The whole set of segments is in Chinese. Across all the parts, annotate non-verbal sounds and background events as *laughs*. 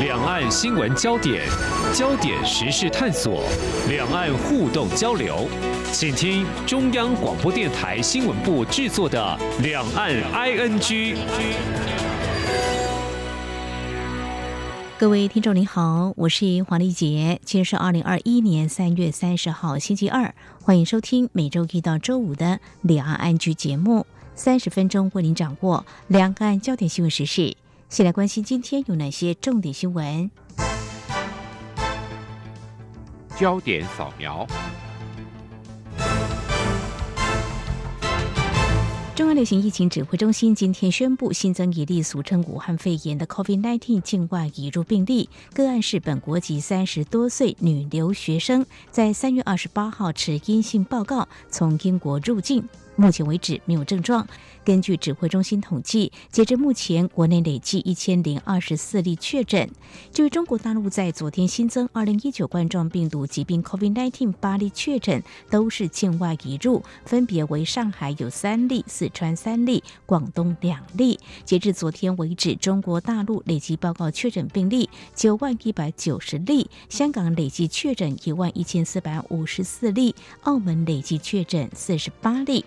两岸新闻焦点，焦点时事探索，两岸互动交流，请听中央广播电台新闻部制作的《两岸 ING》。各位听众您好，我是黄丽杰，今天是二零二一年三月三十号星期二，欢迎收听每周一到周五的《两岸 ING》节目，三十分钟为您掌握两岸焦点新闻时事。先来关心今天有哪些重点新闻。焦点扫描。中央流行疫情指挥中心今天宣布新增一例俗称武汉肺炎的 COVID-19 境外移入病例，个案是本国籍三十多岁女留学生，在三月二十八号持阴性报告从英国入境。目前为止没有症状。根据指挥中心统计，截至目前，国内累计一千零二十四例确诊。至于中国大陆，在昨天新增二零一九冠状病毒疾病 COVID-19 八例确诊，都是境外移入，分别为上海有三例、四川三例、广东两例。截至昨天为止，中国大陆累计报告确诊病例九万一百九十例，香港累计确诊一万一千四百五十四例，澳门累计确诊四十八例。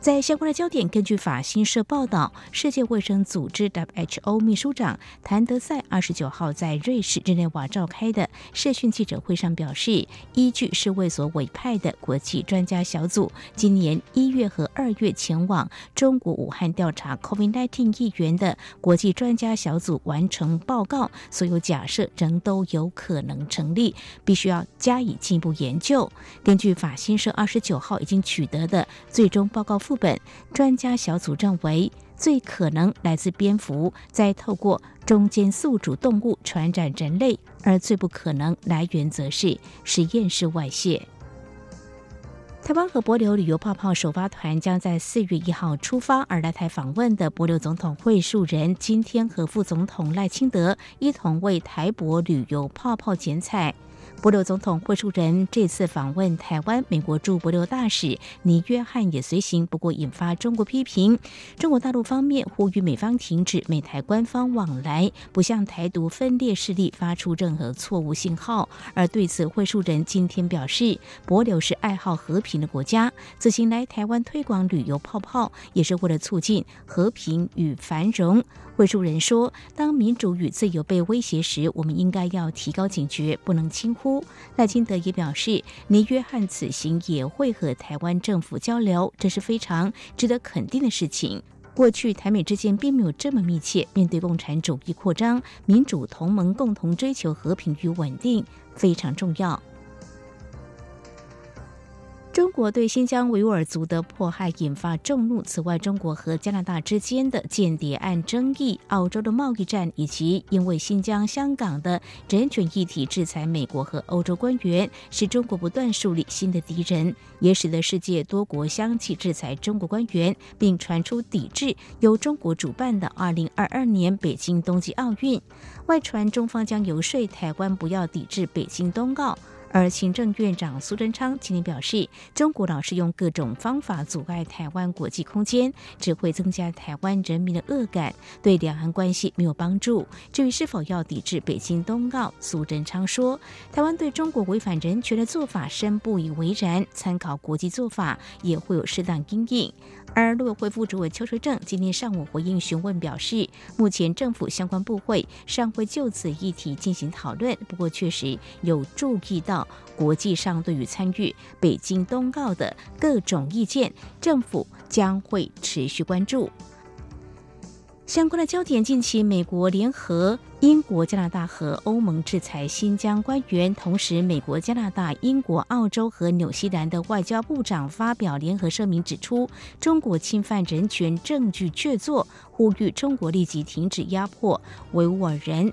在相关的焦点，根据法新社报道，世界卫生组织 WHO 秘书长谭德赛二十九号在瑞士日内瓦召开的社讯记者会上表示，依据世卫所委派的国际专家小组今年一月和二月前往中国武汉调查 COVID-19 疫源的国际专家小组完成报告，所有假设仍都有可能成立，必须要加以进一步研究。根据法新社二十九号已经取得的最终报告。副本专家小组认为，最可能来自蝙蝠，再透过中间宿主动物传染人类，而最不可能来源则是实验室外泄。台湾和帛琉旅游泡泡首发团将在四月一号出发，而来台访问的帛琉总统惠恕仁今天和副总统赖清德一同为台博旅游泡泡剪彩。帛琉总统惠树仁这次访问台湾，美国驻帛琉大使尼约翰也随行，不过引发中国批评。中国大陆方面呼吁美方停止美台官方往来，不向台独分裂势力发出任何错误信号。而对此，惠树仁今天表示，帛琉是爱好和平的国家，此行来台湾推广旅游泡泡，也是为了促进和平与繁荣。惠恕仁说：“当民主与自由被威胁时，我们应该要提高警觉，不能轻忽。”赖清德也表示，尼约翰此行也会和台湾政府交流，这是非常值得肯定的事情。过去台美之间并没有这么密切，面对共产主义扩张，民主同盟共同追求和平与稳定非常重要。中国对新疆维吾尔族的迫害引发众怒。此外，中国和加拿大之间的间谍案争议、澳洲的贸易战，以及因为新疆、香港的人权议题制裁美国和欧洲官员，使中国不断树立新的敌人，也使得世界多国相继制裁中国官员，并传出抵制由中国主办的2022年北京冬季奥运。外传中方将游说台湾不要抵制北京冬奥。而行政院长苏贞昌今天表示，中国老是用各种方法阻碍台湾国际空间，只会增加台湾人民的恶感，对两岸关系没有帮助。至于是否要抵制北京冬奥，苏贞昌说，台湾对中国违反人权的做法深不以为然，参考国际做法也会有适当因应。而陆委会副主委邱垂正今天上午回应询问表示，目前政府相关部会尚会就此议题进行讨论，不过确实有注意到国际上对于参与北京冬奥的各种意见，政府将会持续关注。相关的焦点，近期美国联合英国、加拿大和欧盟制裁新疆官员，同时美国、加拿大、英国、澳洲和纽西兰的外交部长发表联合声明，指出中国侵犯人权证据确凿，呼吁中国立即停止压迫维吾尔人。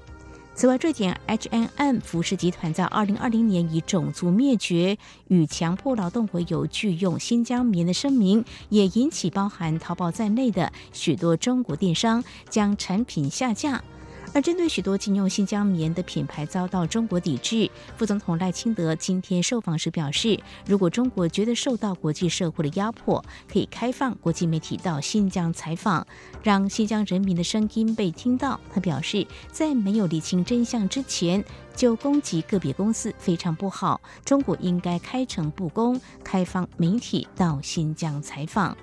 此外，瑞典 H&M 服饰集团在二零二零年以种族灭绝与强迫劳动为由拒用新疆棉的声明，也引起包含淘宝在内的许多中国电商将产品下架。而针对许多禁用新疆棉的品牌遭到中国抵制，副总统赖清德今天受访时表示，如果中国觉得受到国际社会的压迫，可以开放国际媒体到新疆采访，让新疆人民的声音被听到。他表示，在没有理清真相之前就攻击个别公司非常不好，中国应该开诚布公，开放媒体到新疆采访。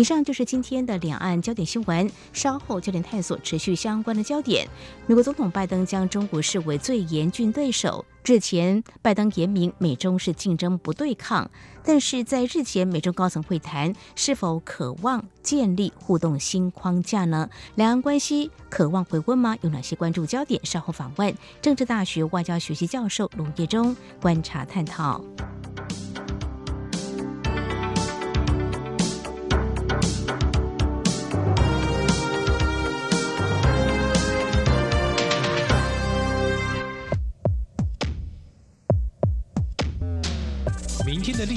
以上就是今天的两岸焦点新闻。稍后焦点探索持续相关的焦点。美国总统拜登将中国视为最严峻对手。日前，拜登言明美中是竞争不对抗。但是在日前美中高层会谈，是否渴望建立互动新框架呢？两岸关系渴望回温吗？有哪些关注焦点？稍后访问政治大学外交学系教授卢业中观察探讨。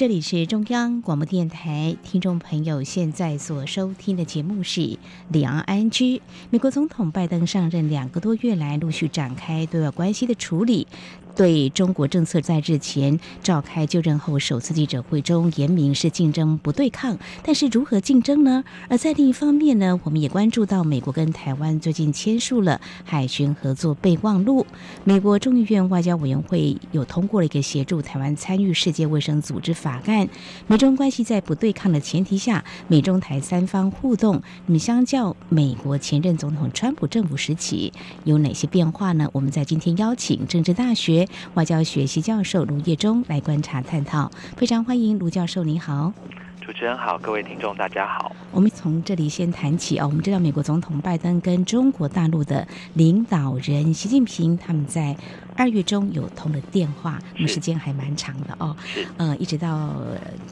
这里是中央广播电台，听众朋友现在所收听的节目是《两岸安居》。美国总统拜登上任两个多月来，陆续展开对外关系的处理。对中国政策在日前召开就任后首次记者会中言明是竞争不对抗，但是如何竞争呢？而在另一方面呢，我们也关注到美国跟台湾最近签署了海巡合作备忘录。美国众议院外交委员会有通过了一个协助台湾参与世界卫生组织法案。美中关系在不对抗的前提下，美中台三方互动，那么相较美国前任总统川普政府时期有哪些变化呢？我们在今天邀请政治大学。外交学习教授卢业中来观察探讨，非常欢迎卢教授，您好。主持人好，各位听众大家好。我们从这里先谈起啊，我们知道美国总统拜登跟中国大陆的领导人习近平他们在二月中有通了电话，那么时间还蛮长的哦。呃，一直到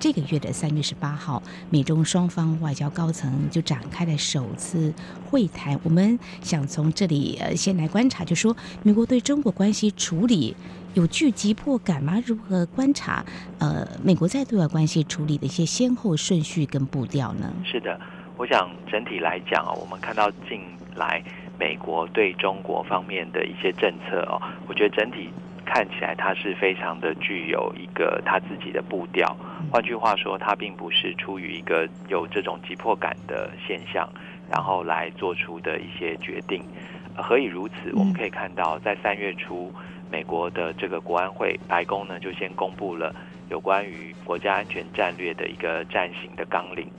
这个月的三月十八号，美中双方外交高层就展开了首次会谈。我们想从这里呃先来观察，就说美国对中国关系处理。有具急迫感吗？如何观察？呃，美国在对外关系处理的一些先后顺序跟步调呢？是的，我想整体来讲啊，我们看到近来美国对中国方面的一些政策哦，我觉得整体看起来它是非常的具有一个它自己的步调。换句话说，它并不是出于一个有这种急迫感的现象，然后来做出的一些决定。何以如此？我们可以看到，在三月初。美国的这个国安会白宫呢，就先公布了有关于国家安全战略的一个暂行的纲领，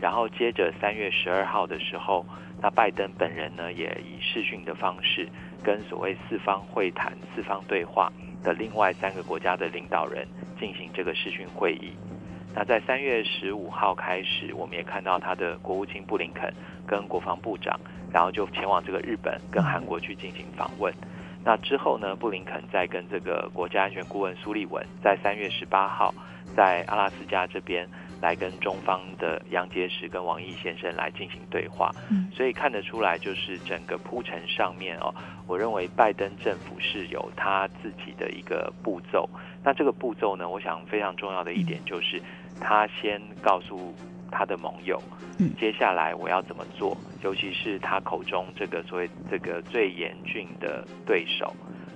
然后接着三月十二号的时候，那拜登本人呢，也以视讯的方式跟所谓四方会谈、四方对话的另外三个国家的领导人进行这个视讯会议。那在三月十五号开始，我们也看到他的国务卿布林肯跟国防部长，然后就前往这个日本跟韩国去进行访问。那之后呢，布林肯在跟这个国家安全顾问苏利文，在三月十八号，在阿拉斯加这边来跟中方的杨洁篪跟王毅先生来进行对话。嗯，所以看得出来，就是整个铺陈上面哦，我认为拜登政府是有他自己的一个步骤。那这个步骤呢，我想非常重要的一点就是，他先告诉。他的盟友，接下来我要怎么做？尤其是他口中这个所谓这个最严峻的对手，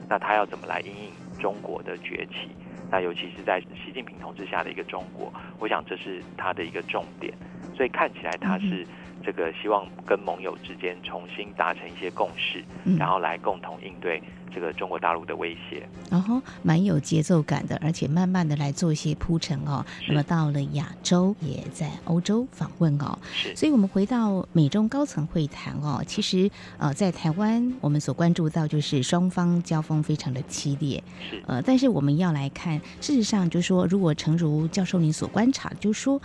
那他要怎么来因应中国的崛起？那尤其是在习近平同志下的一个中国，我想这是他的一个重点。所以看起来他是这个希望跟盟友之间重新达成一些共识，然后来共同应对。这个中国大陆的威胁，然后蛮有节奏感的，而且慢慢的来做一些铺陈哦。那么到了亚洲，也在欧洲访问哦。是，所以我们回到美中高层会谈哦。其实呃，在台湾我们所关注到就是双方交锋非常的激烈。是，呃，但是我们要来看，事实上就是说，如果诚如教授您所观察，就是说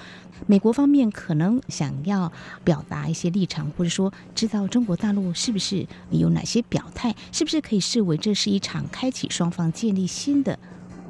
美国方面可能想要表达一些立场，或者说知道中国大陆是不是有哪些表态，是不是可以视为。这是一场开启双方建立新的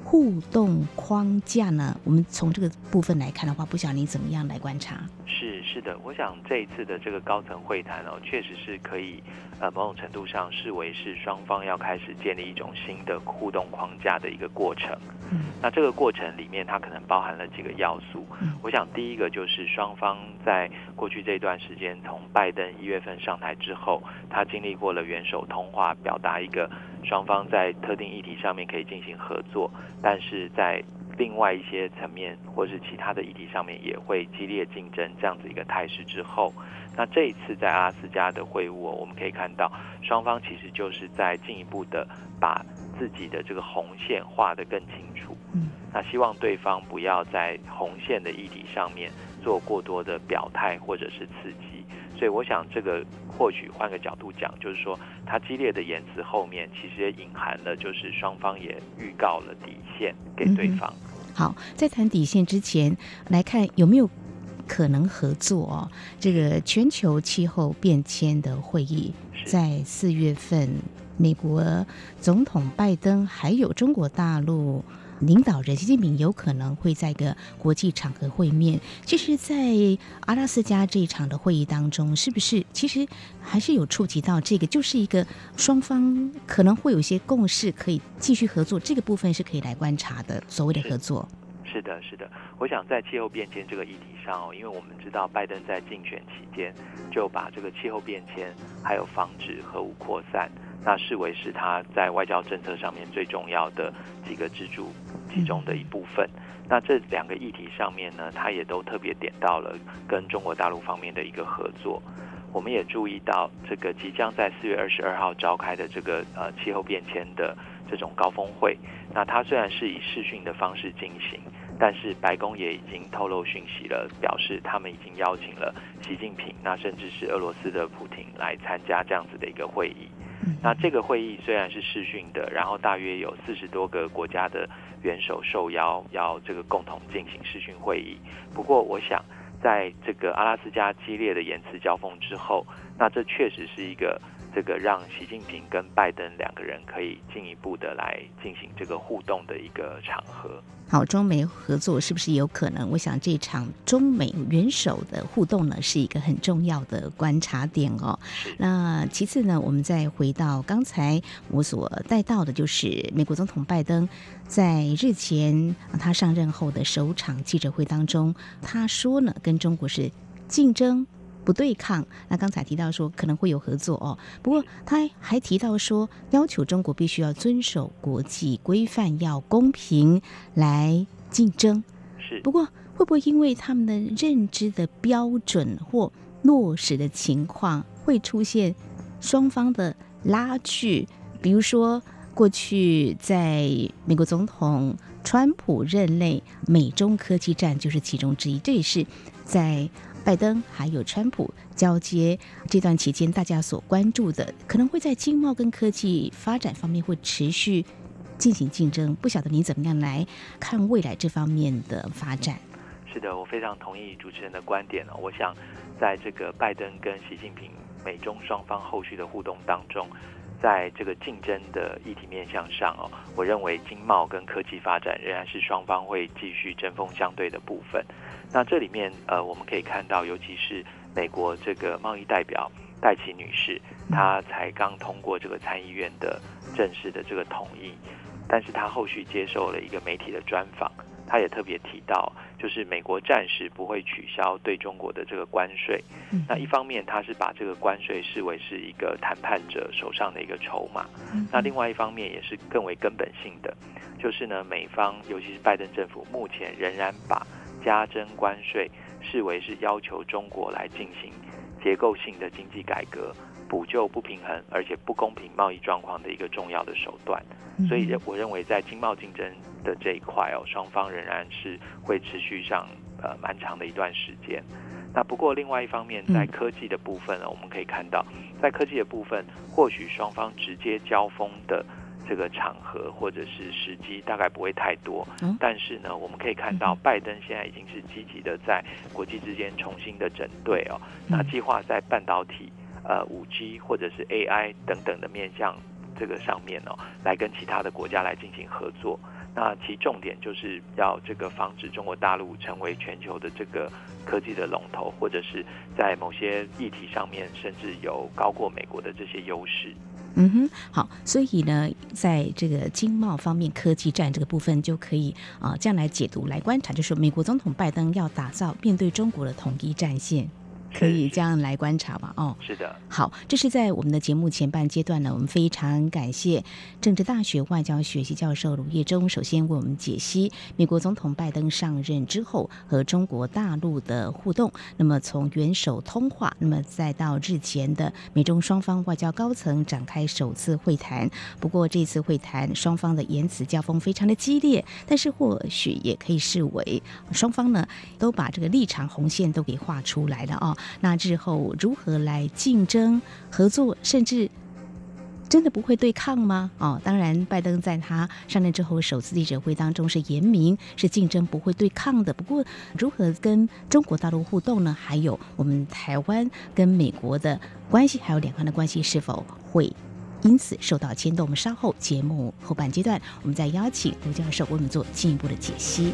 互动框架呢？我们从这个部分来看的话，不晓得你怎么样来观察？是是的，我想这一次的这个高层会谈哦，确实是可以呃某种程度上视为是双方要开始建立一种新的互动框架的一个过程。嗯，那这个过程里面，它可能包含了几个要素。嗯，我想第一个就是双方在过去这段时间，从拜登一月份上台之后，他经历过了元首通话，表达一个双方在特定议题上面可以进行合作。但是在另外一些层面，或是其他的议题上面，也会激烈竞争这样子一个态势之后，那这一次在阿拉斯加的会晤，我们可以看到双方其实就是在进一步的把自己的这个红线画得更清楚。嗯，那希望对方不要在红线的议题上面做过多的表态或者是刺激。所以我想，这个或许换个角度讲，就是说，他激烈的言辞后面，其实也隐含了，就是双方也预告了底线给对方。嗯、好，在谈底线之前，来看有没有可能合作哦。这个全球气候变迁的会议，在四月份，美国总统拜登还有中国大陆。领导人习近平有可能会在一个国际场合会面。其实，在阿拉斯加这一场的会议当中，是不是其实还是有触及到这个，就是一个双方可能会有一些共识，可以继续合作。这个部分是可以来观察的。所谓的合作，是，的，是的。我想在气候变迁这个议题上哦，因为我们知道拜登在竞选期间就把这个气候变迁还有防止核武扩散。那视为是他在外交政策上面最重要的几个支柱其中的一部分。那这两个议题上面呢，他也都特别点到了跟中国大陆方面的一个合作。我们也注意到这个即将在四月二十二号召开的这个呃气候变迁的这种高峰会。那它虽然是以视讯的方式进行，但是白宫也已经透露讯息了，表示他们已经邀请了习近平，那甚至是俄罗斯的普亭来参加这样子的一个会议。那这个会议虽然是视讯的，然后大约有四十多个国家的元首受邀要这个共同进行视讯会议。不过，我想在这个阿拉斯加激烈的言辞交锋之后，那这确实是一个这个让习近平跟拜登两个人可以进一步的来进行这个互动的一个场合。好，中美合作是不是有可能？我想这场中美元首的互动呢，是一个很重要的观察点哦。那其次呢，我们再回到刚才我所带到的，就是美国总统拜登在日前他上任后的首场记者会当中，他说呢，跟中国是竞争。不对抗。那刚才提到说可能会有合作哦，不过他还提到说，要求中国必须要遵守国际规范，要公平来竞争。是。不过会不会因为他们的认知的标准或落实的情况会出现双方的拉锯？比如说过去在美国总统川普任内，美中科技战就是其中之一。这也是在。拜登还有川普交接这段期间，大家所关注的可能会在经贸跟科技发展方面会持续进行竞争。不晓得你怎么样来看未来这方面的发展？是的，我非常同意主持人的观点哦。我想，在这个拜登跟习近平美中双方后续的互动当中，在这个竞争的议题面向上哦，我认为经贸跟科技发展仍然是双方会继续针锋相对的部分。那这里面，呃，我们可以看到，尤其是美国这个贸易代表戴奇女士，她才刚通过这个参议院的正式的这个同意，但是她后续接受了一个媒体的专访，她也特别提到，就是美国暂时不会取消对中国的这个关税。那一方面，她是把这个关税视为是一个谈判者手上的一个筹码，那另外一方面也是更为根本性的，就是呢，美方尤其是拜登政府目前仍然把加征关税视为是要求中国来进行结构性的经济改革，补救不平衡而且不公平贸易状况的一个重要的手段。所以，我认为在经贸竞争的这一块哦，双方仍然是会持续上呃蛮长的一段时间。那不过另外一方面，在科技的部分呢，我们可以看到，在科技的部分，或许双方直接交锋的。这个场合或者是时机大概不会太多，但是呢，我们可以看到拜登现在已经是积极的在国际之间重新的整队哦，那计划在半导体、呃五 G 或者是 AI 等等的面向这个上面哦，来跟其他的国家来进行合作。那其重点就是要这个防止中国大陆成为全球的这个科技的龙头，或者是在某些议题上面甚至有高过美国的这些优势。嗯哼，好，所以呢，在这个经贸方面，科技战这个部分就可以啊、这样来解读、来观察，就是美国总统拜登要打造面对中国的统一战线。可以这样来观察吧？哦，是的。好，这是在我们的节目前半阶段呢，我们非常感谢政治大学外交学系教授卢业忠，首先为我们解析美国总统拜登上任之后和中国大陆的互动。那么从元首通话，那么再到日前的美中双方外交高层展开首次会谈。不过这次会谈双方的言辞交锋非常的激烈，但是或许也可以视为双方呢都把这个立场红线都给画出来了啊、哦。那日后如何来竞争合作，甚至真的不会对抗吗？哦，当然，拜登在他上任之后首次记者会当中是言明是竞争不会对抗的。不过，如何跟中国大陆互动呢？还有我们台湾跟美国的关系，还有两岸的关系是否会因此受到牵动？我们稍后节目后半阶段，我们再邀请卢教授为我们做进一步的解析。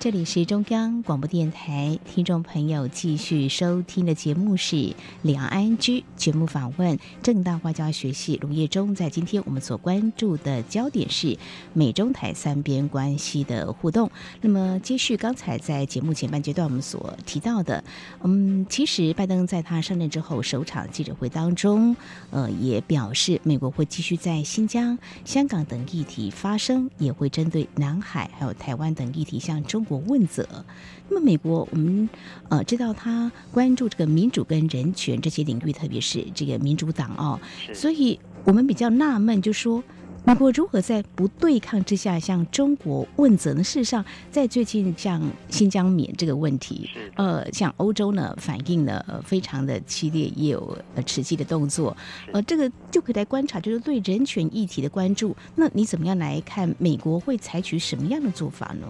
这里是中央广播电台，听众朋友继续收听的节目是《两岸 ING》节目访问正大外交学系卢业中。在今天我们所关注的焦点是美中台三边关系的互动。那么，接续刚才在节目前半阶段我们所提到的，嗯，其实拜登在他上任之后首场记者会当中，呃，也表示美国会继续在新疆、香港等议题发声，也会针对南海还有台湾等议题向中国问责。那么，美国我们呃知道他关注这个民主跟人权这些领域，特别是这个民主党哦，所以我们比较纳闷，就说美国如何在不对抗之下向中国问责呢？事实上，在最近像新疆棉这个问题，呃，像欧洲呢反应呢非常的激烈，也有呃实际的动作，呃，这个就可以来观察，就是对人权议题的关注。那你怎么样来看美国会采取什么样的做法呢？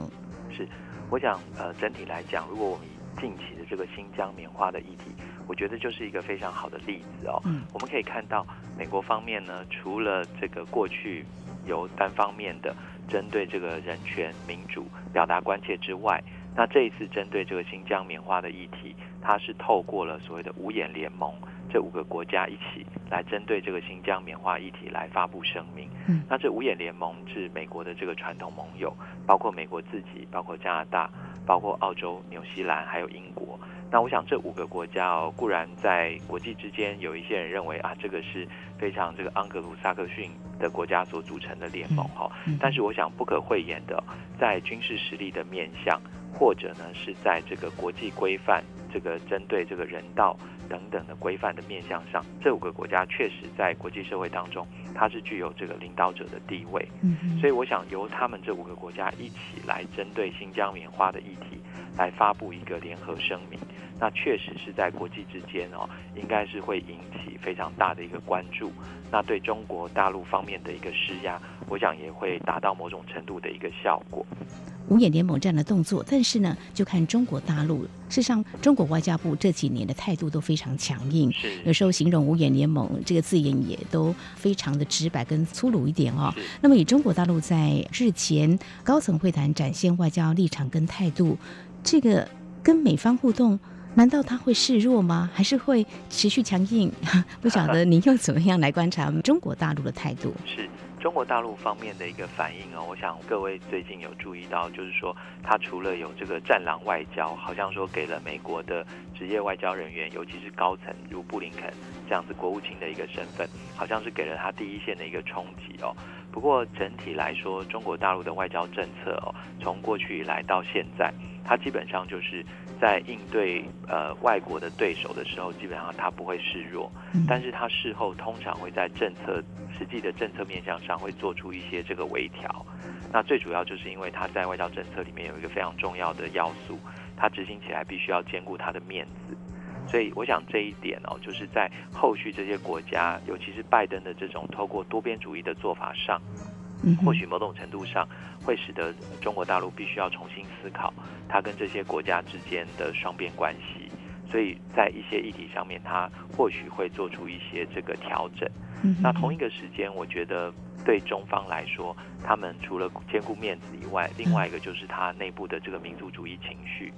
是。我想，呃，整体来讲，如果我们以近期的这个新疆棉花的议题，我觉得就是一个非常好的例子哦。嗯。我们可以看到，美国方面呢，除了这个过去有单方面的针对这个人权、民主表达关切之外，那这一次针对这个新疆棉花的议题，它是透过了所谓的五眼联盟。这五个国家一起来针对这个新疆棉花议题来发布声明。嗯，那这五眼联盟是美国的这个传统盟友，包括美国自己，包括加拿大，包括澳洲、纽西兰，还有英国。那我想这五个国家哦，固然在国际之间有一些人认为啊，这个是非常这个盎格鲁撒克逊的国家所组成的联盟哈。但是我想不可讳言的，在军事实力的面向，或者呢是在这个国际规范，这个针对这个人道。等等的规范的面向上，这五个国家确实在国际社会当中，它是具有这个领导者的地位。嗯，所以我想由他们这五个国家一起来针对新疆棉花的议题，来发布一个联合声明，那确实是在国际之间哦，应该是会引起非常大的一个关注。那对中国大陆方面的一个施压，我想也会达到某种程度的一个效果。五眼联盟这样的动作，但是呢，就看中国大陆。事实上，中国外交部这几年的态度都非常强硬，有时候形容五眼联盟这个字眼也都非常的直白跟粗鲁一点哦。那么，以中国大陆在日前高层会谈展现外交立场跟态度，这个跟美方互动，难道他会示弱吗？还是会持续强硬？*laughs* 不晓得 *laughs* 您又怎么样来观察中国大陆的态度？是。中国大陆方面的一个反应啊，我想各位最近有注意到，就是说他除了有这个战狼外交，好像说给了美国的职业外交人员，尤其是高层如布林肯这样子国务卿的一个身份，好像是给了他第一线的一个冲击哦。不过整体来说，中国大陆的外交政策哦，从过去以来到现在，它基本上就是在应对呃外国的对手的时候，基本上他不会示弱，但是他事后通常会在政策实际的政策面向上会做出一些这个微调。那最主要就是因为他在外交政策里面有一个非常重要的要素，他执行起来必须要兼顾他的面子。所以我想这一点哦，就是在后续这些国家，尤其是拜登的这种透过多边主义的做法上，或许某种程度上会使得中国大陆必须要重新思考它跟这些国家之间的双边关系。所以在一些议题上面，它或许会做出一些这个调整。那同一个时间，我觉得。对中方来说，他们除了兼顾面子以外，另外一个就是他内部的这个民族主义情绪。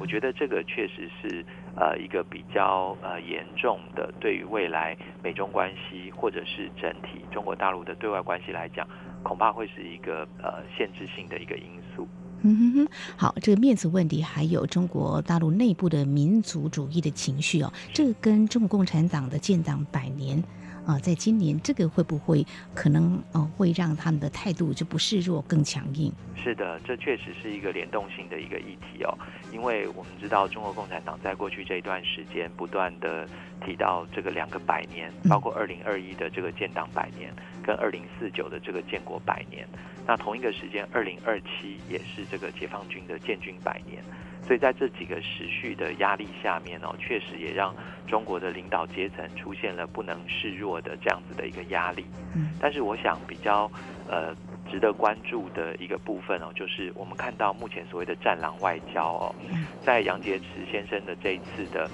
我觉得这个确实是呃一个比较呃严重的，对于未来美中关系或者是整体中国大陆的对外关系来讲，恐怕会是一个呃限制性的一个因素。嗯哼哼，好，这个面子问题，还有中国大陆内部的民族主义的情绪哦，这个跟中国共产党的建党百年。啊，在今年这个会不会可能呃会让他们的态度就不示弱更强硬？是的，这确实是一个联动性的一个议题哦。因为我们知道中国共产党在过去这一段时间不断的提到这个两个百年，包括二零二一的这个建党百年，跟二零四九的这个建国百年。那同一个时间，二零二七也是这个解放军的建军百年。所以在这几个时序的压力下面哦，确实也让中国的领导阶层出现了不能示弱的这样子的一个压力。嗯，但是我想比较呃值得关注的一个部分哦，就是我们看到目前所谓的战狼外交哦，在杨洁篪先生的这一次的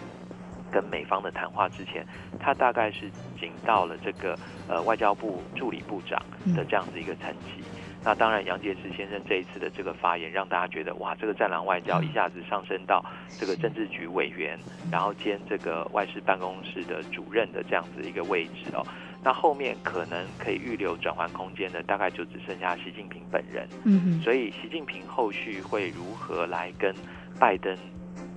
跟美方的谈话之前，他大概是仅到了这个呃外交部助理部长的这样子一个层级。那当然，杨洁篪先生这一次的这个发言，让大家觉得哇，这个战狼外交一下子上升到这个政治局委员，然后兼这个外事办公室的主任的这样子一个位置哦。那后面可能可以预留转换空间的，大概就只剩下习近平本人。嗯，所以习近平后续会如何来跟拜登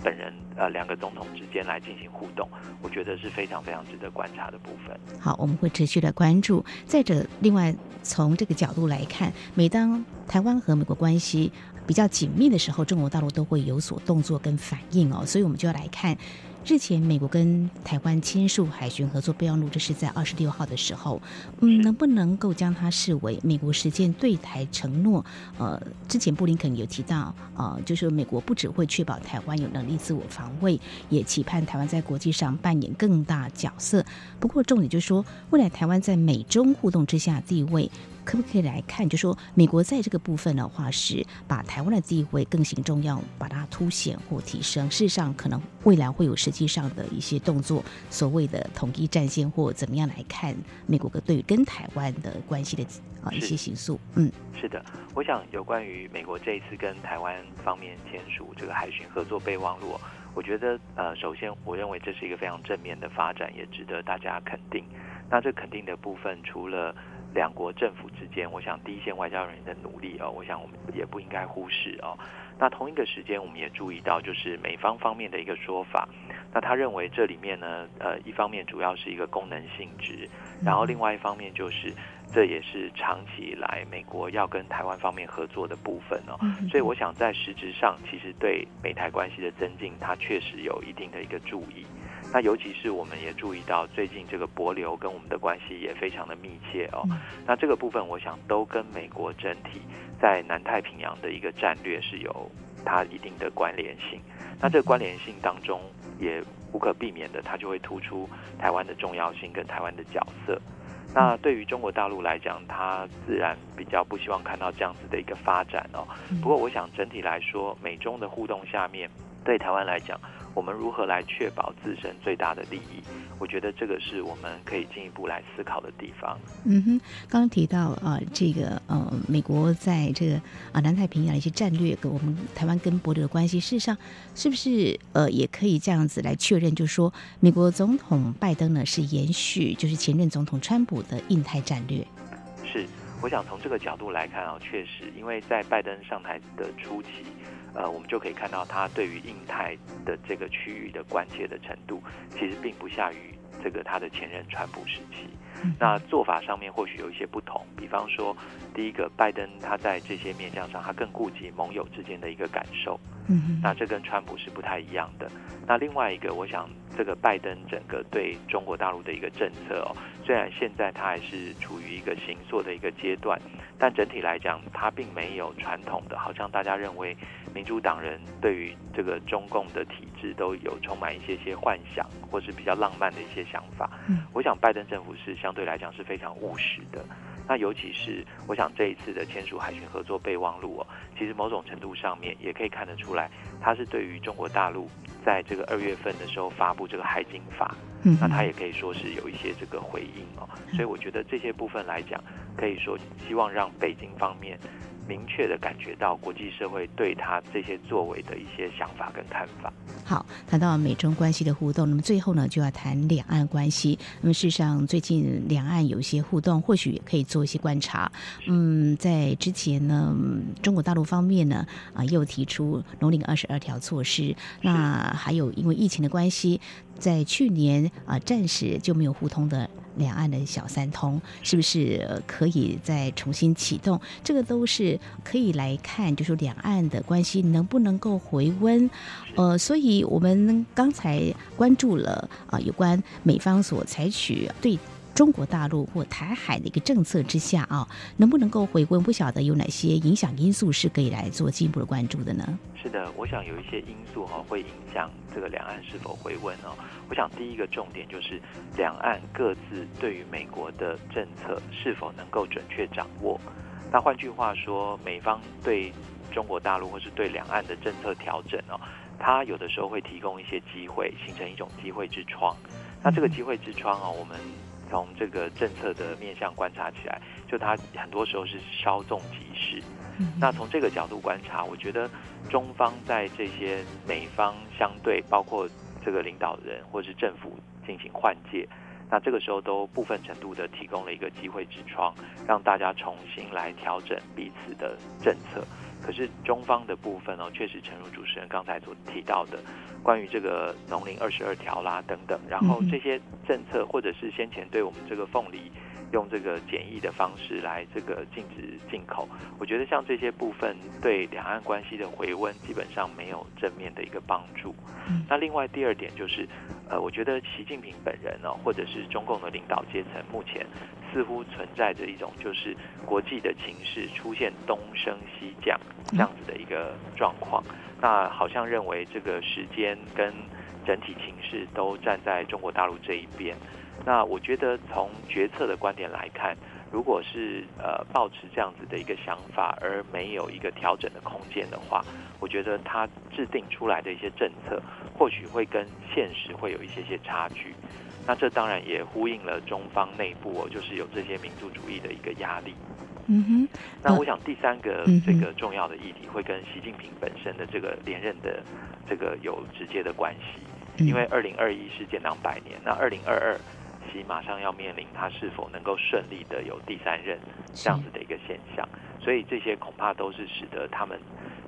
本人呃两个总统之间来进行互动，我觉得是非常非常值得观察的部分。好，我们会持续的关注。再者，另外从这个角度来看，每当台湾和美国关系比较紧密的时候，中国大陆都会有所动作跟反应哦，所以我们就要来看。日前，美国跟台湾签署海巡合作备忘录，这是在二十六号的时候，嗯，能不能够将它视为美国实践对台承诺？呃，之前布林肯有提到，呃，就是美国不只会确保台湾有能力自我防卫，也期盼台湾在国际上扮演更大角色。不过，重点就是说，未来台湾在美中互动之下地位。可不可以来看，就说美国在这个部分的话，是把台湾的地位更形重要，把它凸显或提升。事实上，可能未来会有实际上的一些动作，所谓的统一战线或怎么样来看美国对于跟台湾的关系的啊一些形塑。嗯，是的，我想有关于美国这一次跟台湾方面签署这个海巡合作备忘录，我觉得呃，首先我认为这是一个非常正面的发展，也值得大家肯定。那这肯定的部分，除了两国政府之间，我想第一线外交人员的努力哦，我想我们也不应该忽视哦。那同一个时间，我们也注意到，就是美方方面的一个说法。那他认为这里面呢，呃，一方面主要是一个功能性质，然后另外一方面就是这也是长期以来美国要跟台湾方面合作的部分哦。所以我想在实质上，其实对美台关系的增进，它确实有一定的一个注意。那尤其是我们也注意到，最近这个博流跟我们的关系也非常的密切哦。那这个部分，我想都跟美国整体在南太平洋的一个战略是有它一定的关联性。那这个关联性当中，也无可避免的，它就会突出台湾的重要性跟台湾的角色。那对于中国大陆来讲，它自然比较不希望看到这样子的一个发展哦。不过，我想整体来说，美中的互动下面，对台湾来讲，我们如何来确保自身最大的利益？我觉得这个是我们可以进一步来思考的地方。嗯哼，刚刚提到啊、呃，这个呃，美国在这个啊、呃、南太平洋的一些战略跟我们台湾跟帛琉的关系，事实上是不是呃也可以这样子来确认，就是说美国总统拜登呢是延续就是前任总统川普的印太战略？是，我想从这个角度来看啊，确实，因为在拜登上台的初期。呃，我们就可以看到他对于印太的这个区域的关切的程度，其实并不下于这个他的前任川普时期。那做法上面或许有一些不同，比方说，第一个，拜登他在这些面向上，他更顾及盟友之间的一个感受，嗯，那这跟川普是不太一样的。那另外一个，我想这个拜登整个对中国大陆的一个政策哦，虽然现在它还是处于一个行塑的一个阶段，但整体来讲，它并没有传统的，好像大家认为民主党人对于这个中共的体制都有充满一些些幻想，或是比较浪漫的一些想法。嗯，我想拜登政府是相对来讲是非常务实的。那尤其是我想这一次的签署海巡合作备忘录哦，其实某种程度上面也可以看得出来，它是对于中国大陆在这个二月份的时候发布这个海警法，那他也可以说是有一些这个回应哦，所以我觉得这些部分来讲，可以说希望让北京方面。明确的感觉到国际社会对他这些作为的一些想法跟看法。好，谈到美中关系的互动，那么最后呢，就要谈两岸关系。那么事实上，最近两岸有一些互动，或许也可以做一些观察。嗯，在之前呢，中国大陆方面呢，啊，又提出“农林二十二条”措施。那还有因为疫情的关系，在去年啊，暂时就没有互通的。两岸的小三通是不是可以再重新启动？这个都是可以来看，就是两岸的关系能不能够回温？呃，所以我们刚才关注了啊，有关美方所采取对。中国大陆或台海的一个政策之下啊，能不能够回温？不晓得有哪些影响因素是可以来做进一步的关注的呢？是的，我想有一些因素哈会影响这个两岸是否回温哦。我想第一个重点就是两岸各自对于美国的政策是否能够准确掌握。那换句话说，美方对中国大陆或是对两岸的政策调整哦，它有的时候会提供一些机会，形成一种机会之窗。那这个机会之窗啊，我们从这个政策的面向观察起来，就它很多时候是稍纵即逝。那从这个角度观察，我觉得中方在这些美方相对包括这个领导人或是政府进行换届，那这个时候都部分程度的提供了一个机会之窗，让大家重新来调整彼此的政策。可是中方的部分哦，确实，诚如主持人刚才所提到的，关于这个农林二十二条啦等等，然后这些政策，或者是先前对我们这个凤梨用这个简易的方式来这个禁止进口，我觉得像这些部分对两岸关系的回温，基本上没有正面的一个帮助。那另外第二点就是，呃，我觉得习近平本人呢，或者是中共的领导阶层，目前。似乎存在着一种，就是国际的情势出现东升西降这样子的一个状况。那好像认为这个时间跟整体情势都站在中国大陆这一边。那我觉得从决策的观点来看，如果是呃保持这样子的一个想法，而没有一个调整的空间的话，我觉得他制定出来的一些政策，或许会跟现实会有一些些差距。那这当然也呼应了中方内部哦，就是有这些民族主义的一个压力。嗯哼。那我想第三个这个重要的议题会跟习近平本身的这个连任的这个有直接的关系，因为二零二一是建党百年，那二零二二习马上要面临他是否能够顺利的有第三任这样子的一个现象，所以这些恐怕都是使得他们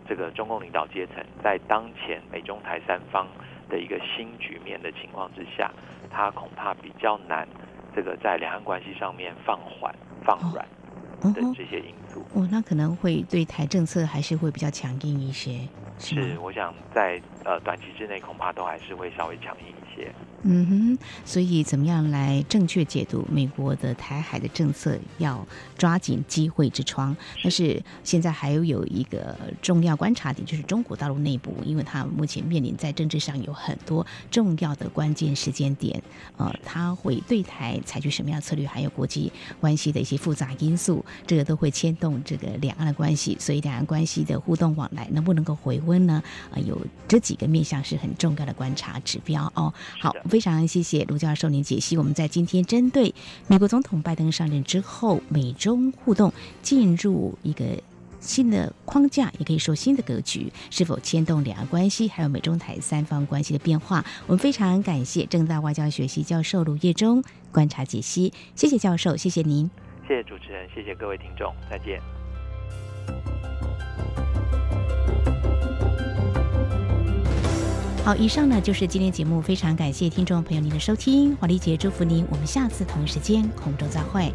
这个中共领导阶层在当前美中台三方的一个新局面的情况之下。他恐怕比较难，这个在两岸关系上面放缓、放软的这些因素。哦，哦，那可能会对台政策还是会比较强硬一些。是，是，我想在呃短期之内恐怕都还是会稍微强硬一些。嗯哼，所以怎么样来正确解读美国的台海的政策？要抓紧机会之窗。但是现在还有有一个重要观察点，就是中国大陆内部，因为它目前面临在政治上有很多重要的关键时间点，呃，它会对台采取什么样的策略？还有国际关系的一些复杂因素，这个都会牵动这个两岸的关系。所以两岸关系的互动往来能不能够回温呢？啊、呃，有这几个面向是很重要的观察指标哦。好。非常谢谢卢教授您解析。我们在今天针对美国总统拜登上任之后，美中互动进入一个新的框架，也可以说新的格局，是否牵动两岸关系，还有美中台三方关系的变化？我们非常感谢正大外交学系教授卢业忠观察解析。谢谢教授，谢谢您。谢谢主持人，谢谢各位听众，再见。好，以上呢就是今天节目，非常感谢听众朋友您的收听，华丽姐祝福您，我们下次同一时间空中再会。